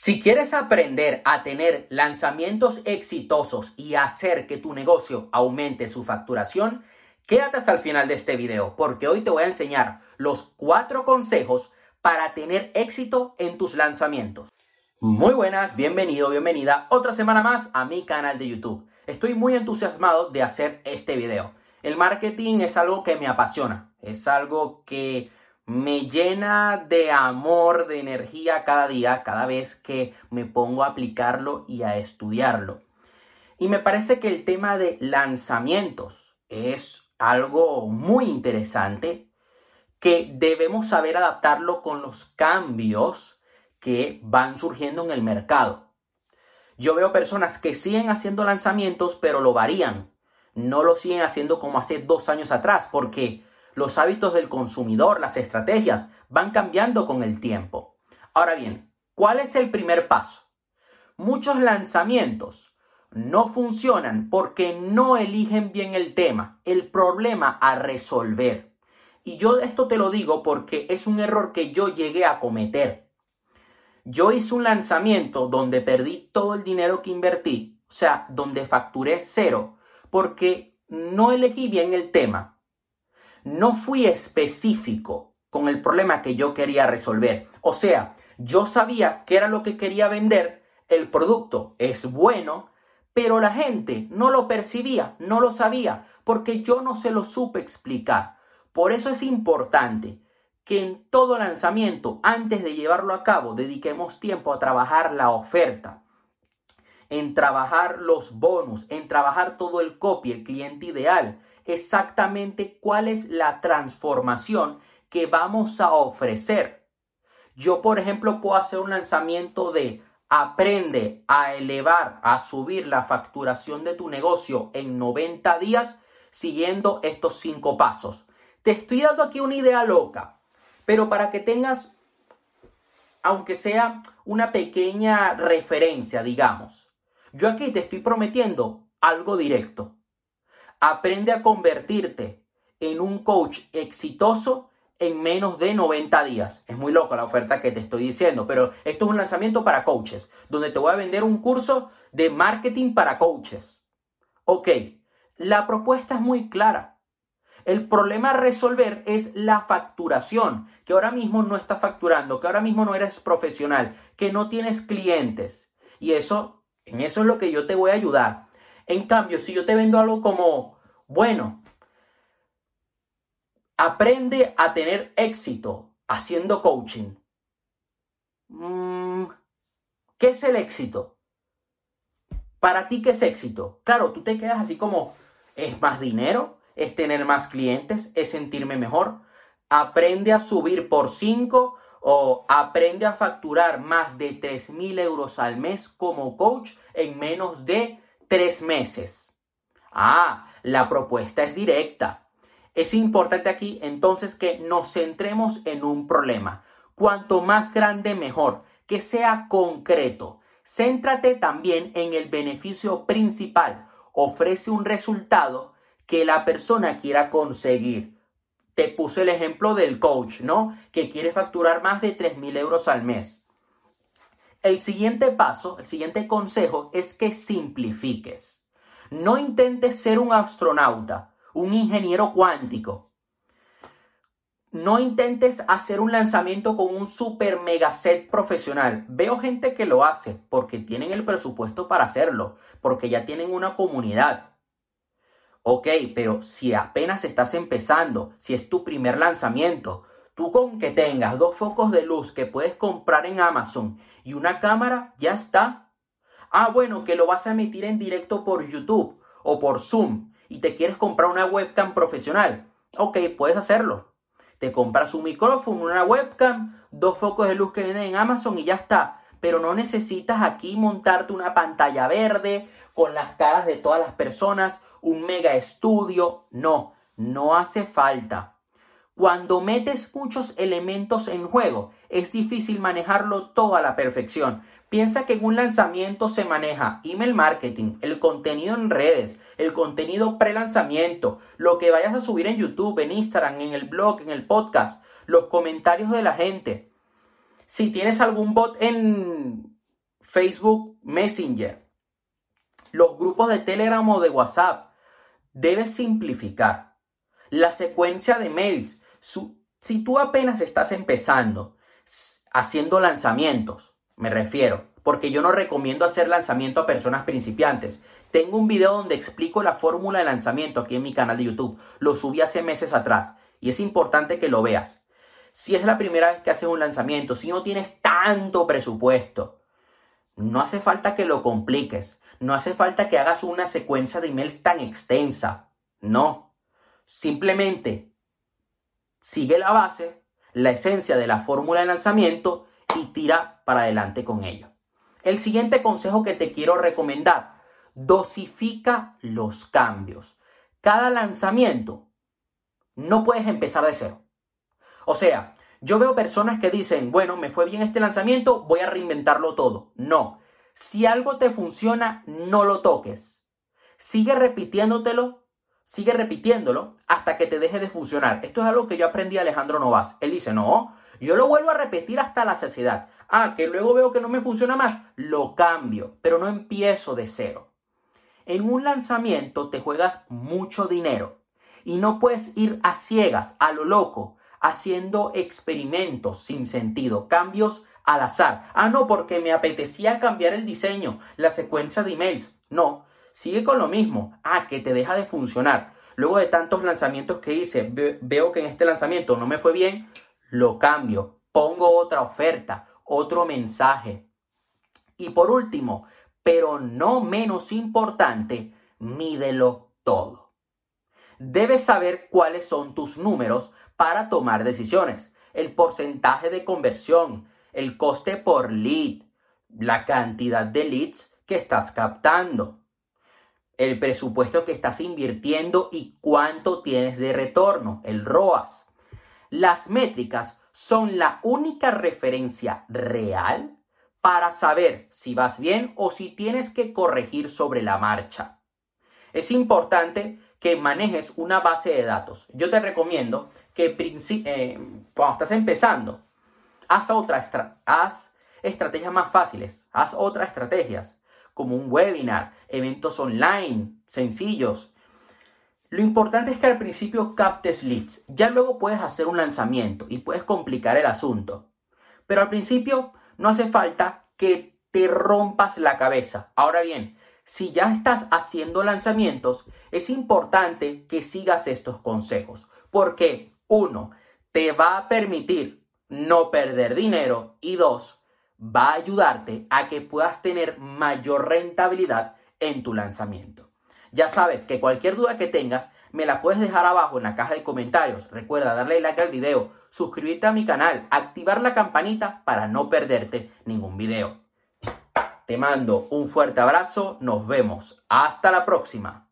Si quieres aprender a tener lanzamientos exitosos y hacer que tu negocio aumente su facturación, quédate hasta el final de este video porque hoy te voy a enseñar los cuatro consejos para tener éxito en tus lanzamientos. Muy buenas, bienvenido, bienvenida otra semana más a mi canal de YouTube. Estoy muy entusiasmado de hacer este video. El marketing es algo que me apasiona, es algo que me llena de amor, de energía cada día, cada vez que me pongo a aplicarlo y a estudiarlo. Y me parece que el tema de lanzamientos es algo muy interesante que debemos saber adaptarlo con los cambios que van surgiendo en el mercado. Yo veo personas que siguen haciendo lanzamientos, pero lo varían. No lo siguen haciendo como hace dos años atrás, porque los hábitos del consumidor, las estrategias, van cambiando con el tiempo. Ahora bien, ¿cuál es el primer paso? Muchos lanzamientos no funcionan porque no eligen bien el tema, el problema a resolver. Y yo esto te lo digo porque es un error que yo llegué a cometer. Yo hice un lanzamiento donde perdí todo el dinero que invertí, o sea, donde facturé cero, porque no elegí bien el tema no fui específico con el problema que yo quería resolver. O sea, yo sabía qué era lo que quería vender, el producto es bueno, pero la gente no lo percibía, no lo sabía, porque yo no se lo supe explicar. Por eso es importante que en todo lanzamiento, antes de llevarlo a cabo, dediquemos tiempo a trabajar la oferta, en trabajar los bonus, en trabajar todo el copy, el cliente ideal, exactamente cuál es la transformación que vamos a ofrecer. Yo, por ejemplo, puedo hacer un lanzamiento de aprende a elevar, a subir la facturación de tu negocio en 90 días siguiendo estos cinco pasos. Te estoy dando aquí una idea loca, pero para que tengas, aunque sea una pequeña referencia, digamos, yo aquí te estoy prometiendo algo directo. Aprende a convertirte en un coach exitoso en menos de 90 días. Es muy loco la oferta que te estoy diciendo, pero esto es un lanzamiento para coaches, donde te voy a vender un curso de marketing para coaches. Ok, la propuesta es muy clara. El problema a resolver es la facturación, que ahora mismo no estás facturando, que ahora mismo no eres profesional, que no tienes clientes. Y eso, en eso es lo que yo te voy a ayudar. En cambio, si yo te vendo algo como, bueno, aprende a tener éxito haciendo coaching. Mm, ¿Qué es el éxito? Para ti, ¿qué es éxito? Claro, tú te quedas así como, ¿es más dinero? ¿Es tener más clientes? ¿Es sentirme mejor? Aprende a subir por 5 o aprende a facturar más de 3 mil euros al mes como coach en menos de tres meses. Ah, la propuesta es directa. Es importante aquí entonces que nos centremos en un problema. Cuanto más grande mejor, que sea concreto. Céntrate también en el beneficio principal. Ofrece un resultado que la persona quiera conseguir. Te puse el ejemplo del coach, ¿no? Que quiere facturar más de 3.000 euros al mes. El siguiente paso, el siguiente consejo es que simplifiques. No intentes ser un astronauta, un ingeniero cuántico. No intentes hacer un lanzamiento con un super mega set profesional. Veo gente que lo hace porque tienen el presupuesto para hacerlo, porque ya tienen una comunidad. Ok, pero si apenas estás empezando, si es tu primer lanzamiento, Tú con que tengas dos focos de luz que puedes comprar en Amazon y una cámara, ya está. Ah, bueno, que lo vas a emitir en directo por YouTube o por Zoom y te quieres comprar una webcam profesional. Ok, puedes hacerlo. Te compras un micrófono, una webcam, dos focos de luz que vienen en Amazon y ya está. Pero no necesitas aquí montarte una pantalla verde con las caras de todas las personas, un mega estudio. No, no hace falta. Cuando metes muchos elementos en juego, es difícil manejarlo todo a la perfección. Piensa que en un lanzamiento se maneja email marketing, el contenido en redes, el contenido pre-lanzamiento, lo que vayas a subir en YouTube, en Instagram, en el blog, en el podcast, los comentarios de la gente. Si tienes algún bot en, Facebook Messenger, los grupos de Telegram o de WhatsApp. Debes simplificar. La secuencia de mails. Si tú apenas estás empezando haciendo lanzamientos, me refiero, porque yo no recomiendo hacer lanzamiento a personas principiantes. Tengo un video donde explico la fórmula de lanzamiento aquí en mi canal de YouTube. Lo subí hace meses atrás y es importante que lo veas. Si es la primera vez que haces un lanzamiento, si no tienes tanto presupuesto, no hace falta que lo compliques. No hace falta que hagas una secuencia de emails tan extensa. No. Simplemente sigue la base, la esencia de la fórmula de lanzamiento y tira para adelante con ello. El siguiente consejo que te quiero recomendar, dosifica los cambios. Cada lanzamiento no puedes empezar de cero. O sea, yo veo personas que dicen, bueno, me fue bien este lanzamiento, voy a reinventarlo todo. No, si algo te funciona, no lo toques. Sigue repitiéndotelo, sigue repitiéndolo hasta que te deje de funcionar. Esto es algo que yo aprendí a Alejandro Novas. Él dice, no, yo lo vuelvo a repetir hasta la saciedad. Ah, que luego veo que no me funciona más, lo cambio, pero no empiezo de cero. En un lanzamiento te juegas mucho dinero y no puedes ir a ciegas, a lo loco, haciendo experimentos sin sentido, cambios al azar. Ah, no, porque me apetecía cambiar el diseño, la secuencia de emails. No, sigue con lo mismo. Ah, que te deja de funcionar. Luego de tantos lanzamientos que hice, veo que en este lanzamiento no me fue bien, lo cambio, pongo otra oferta, otro mensaje. Y por último, pero no menos importante, mídelo todo. Debes saber cuáles son tus números para tomar decisiones. El porcentaje de conversión, el coste por lead, la cantidad de leads que estás captando, el presupuesto que estás invirtiendo y cuánto tienes de retorno, el ROAS. Las métricas son la única referencia real para saber si vas bien o si tienes que corregir sobre la marcha. Es importante que manejes una base de datos. Yo te recomiendo que eh, cuando estás empezando, haz, otra haz estrategias más fáciles, haz otras estrategias, como un webinar, eventos online, sencillos, lo importante es que al principio captes leads, ya luego puedes hacer un lanzamiento y puedes complicar el asunto. Pero al principio no hace falta que te rompas la cabeza. Ahora bien, si ya estás haciendo lanzamientos, es importante que sigas estos consejos, porque uno, te va a permitir no perder dinero y dos, va a ayudarte a que puedas tener mayor rentabilidad en tu lanzamiento. Ya sabes que cualquier duda que tengas me la puedes dejar abajo en la caja de comentarios. Recuerda darle like al video, suscribirte a mi canal, activar la campanita para no perderte ningún video. Te mando un fuerte abrazo, nos vemos. Hasta la próxima.